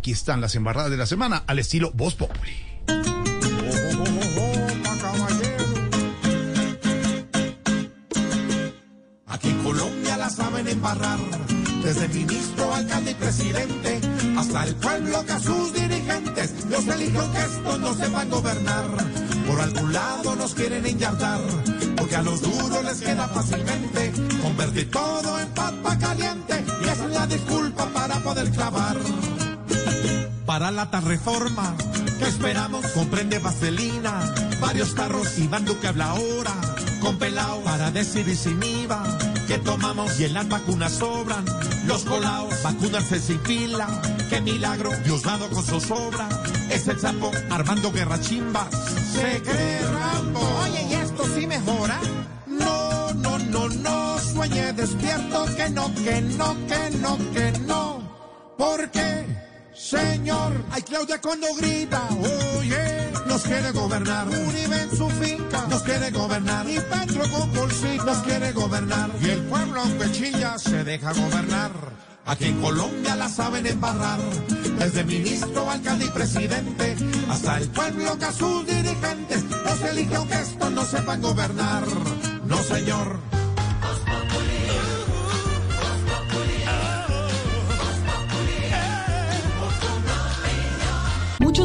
Aquí están las embarradas de la semana al estilo Voz Populi. Aquí en Colombia la saben embarrar, desde ministro, alcalde y presidente, hasta el pueblo que a sus dirigentes los eligió que estos no sepan gobernar. Por algún lado nos quieren enyardar, porque a los duros les queda fácilmente convertir todo en papa caliente, y esa es la disculpa para poder clavar para la tal reforma. Que esperamos comprende vaselina, varios carros y bando que habla ahora, con pelao para decidir sin IVA, que tomamos y en las vacunas sobran, los colaos, vacunarse sin fila, qué milagro, Dios dado con zozobra, es el sapo armando guerra chimbas, se cree Rambo, oye y esto sí mejora, no, no, no, no, sueñe despierto, que no, que no, que no, que no, ¿por qué? Señor, hay Claudia cuando grita, oye, nos quiere gobernar. Uribe en su finca, nos quiere gobernar. Y Petro con nos quiere gobernar. Y el pueblo, aunque chilla, se deja gobernar. Aquí en Colombia la saben embarrar, desde ministro, alcalde y presidente, hasta el pueblo que a sus dirigentes los eligió que esto no sepan gobernar. No, señor.